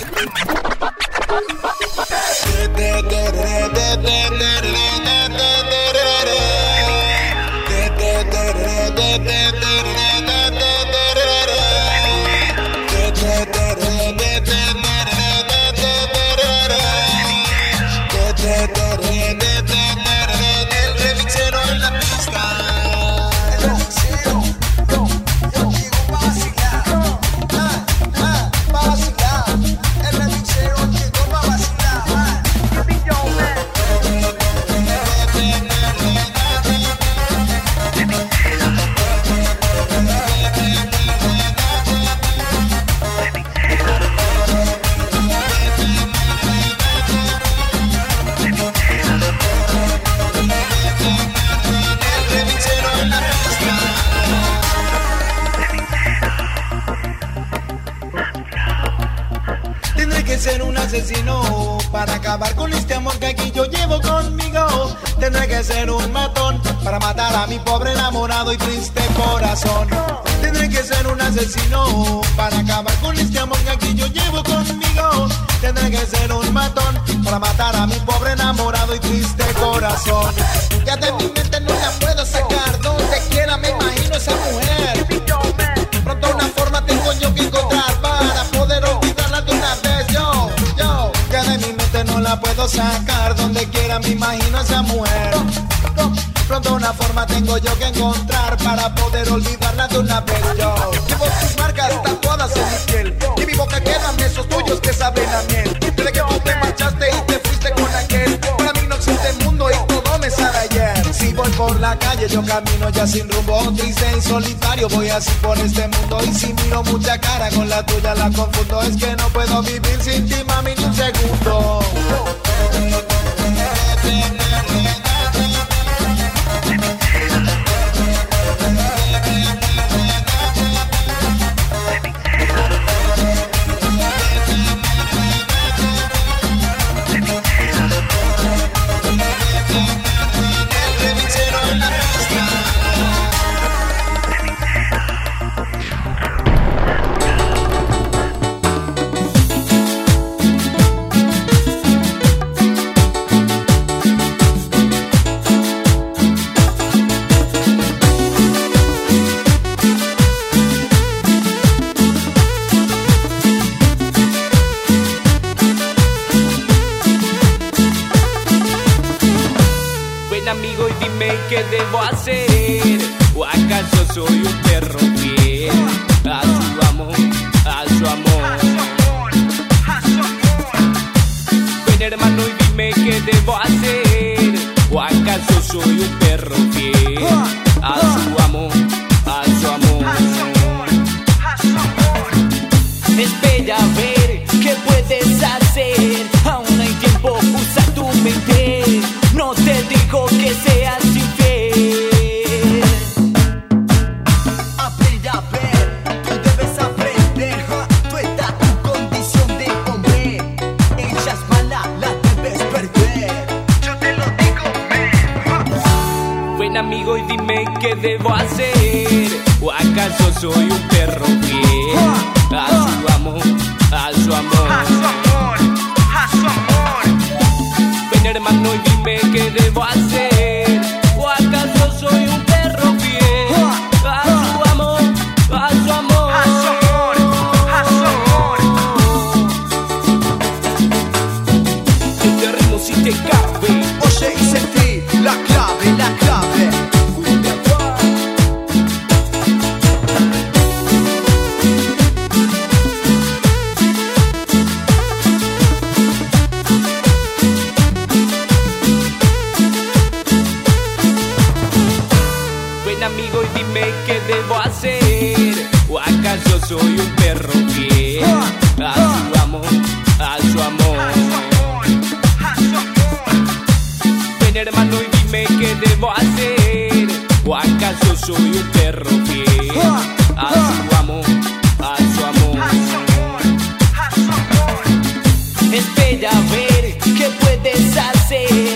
Bye. este amor que aquí yo llevo conmigo. Tendré que ser un matón para matar a mi pobre enamorado y triste corazón. Tendré que ser un asesino para acabar con este amor que aquí yo llevo conmigo. Tendré que ser un matón para matar a mi pobre enamorado y triste corazón. Ya de mi mente no la puedo sacar, donde quiera me imagino esa mujer. Pronto una forma tengo yo que encontrar. la puedo sacar donde quiera me imagino a esa mujer. Pronto una forma tengo yo que encontrar para poder olvidarla de una vez. por la calle yo camino ya sin rumbo Triste y solitario voy así por este mundo Y si miro mucha cara con la tuya la confundo Es que no puedo vivir sin ti mami ni un segundo. soy un perro fiel ah, a ah. su amor, a su amor. A su amor, a su amor. Ven hermano y dime qué debo hacer. soy un perro fiel a su amor, a su amor. Espera a ver qué puedes hacer.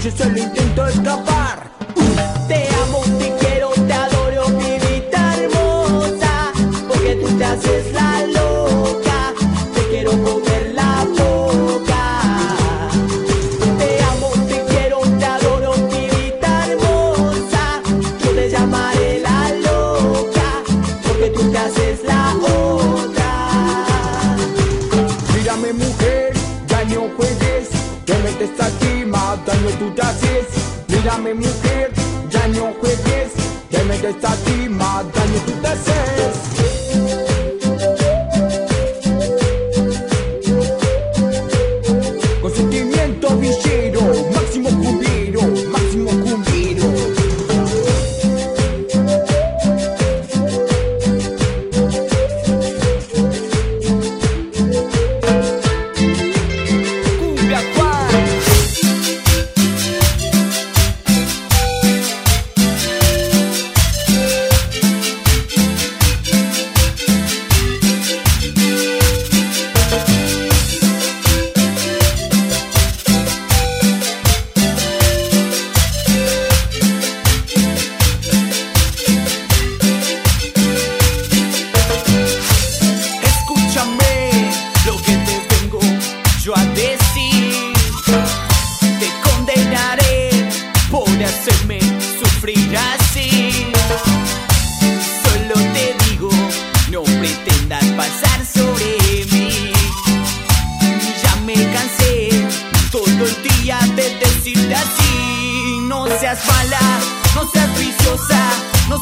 Finge seu intento escapar. Dame mujer, ya no juegues, que me desestima, daño tú te haces. Con sentimiento, bichín.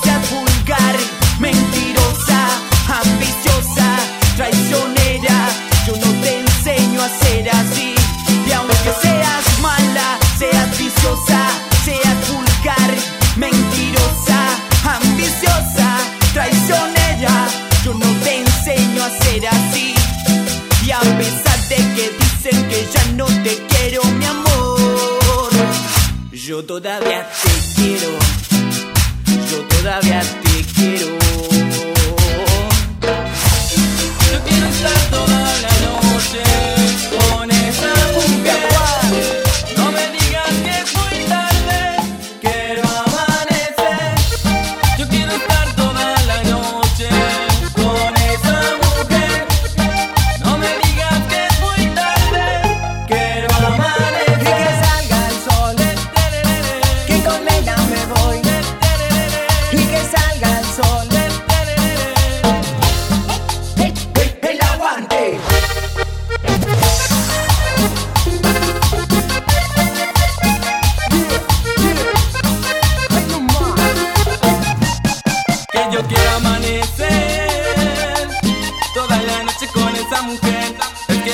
envidiosa, vulgar, mentirosa, ambiciosa, traicionera. Yo no te enseño a ser así. Y aunque seas mala, seas viciosa, seas vulgar, mentirosa, ambiciosa, traicionera. Yo no te enseño a ser así. Y a pesar de que dicen que ya no te quiero, mi amor, yo todavía te quiero yo todavía te quiero. Yo quiero estar toda la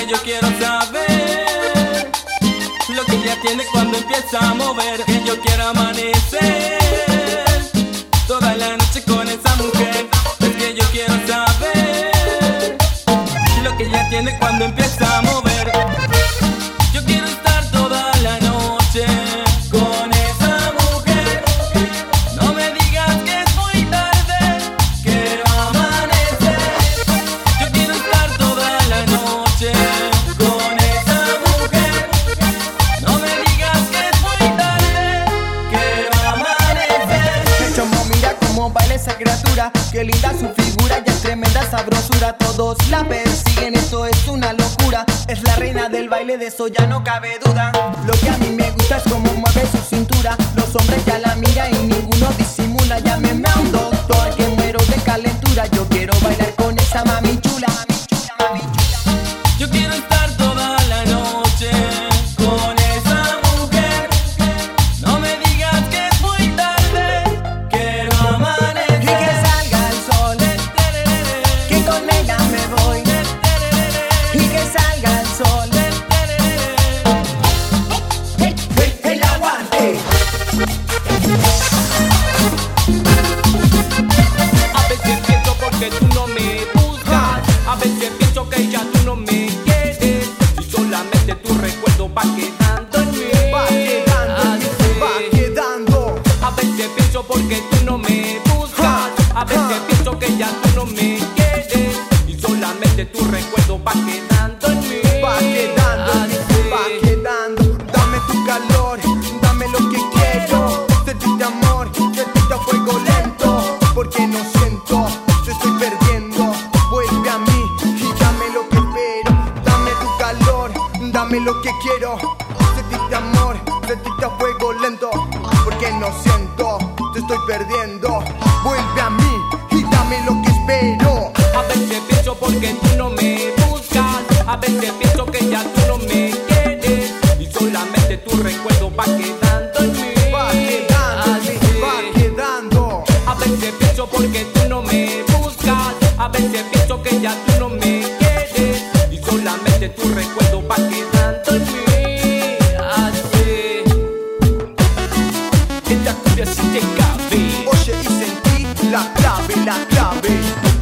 yo quiero saber lo que ella tiene cuando empieza a mover. Que yo quiero amanecer. todos la persiguen, eso es una locura. Es la reina del baile, de eso ya no cabe duda. Lo que a mí me gusta es cómo mueve su cintura. Los hombres ya la miran y ninguno disimula. Llámeme a un doctor que muero de calentura. Yo quiero bailar con esa mami. tu recuerdo va quedando en mí. Va quedando, Así. va quedando. Dame tu calor, dame lo que quiero. Sentirte amor, sentirte a fuego lento. Porque no siento, te estoy perdiendo. Vuelve a mí y dame lo que espero. Dame tu calor, dame lo que quiero. Sentirte amor, sentirte a fuego lento. Porque no siento, te estoy perdiendo. te cabe. Oye y sentí la clave, la clave.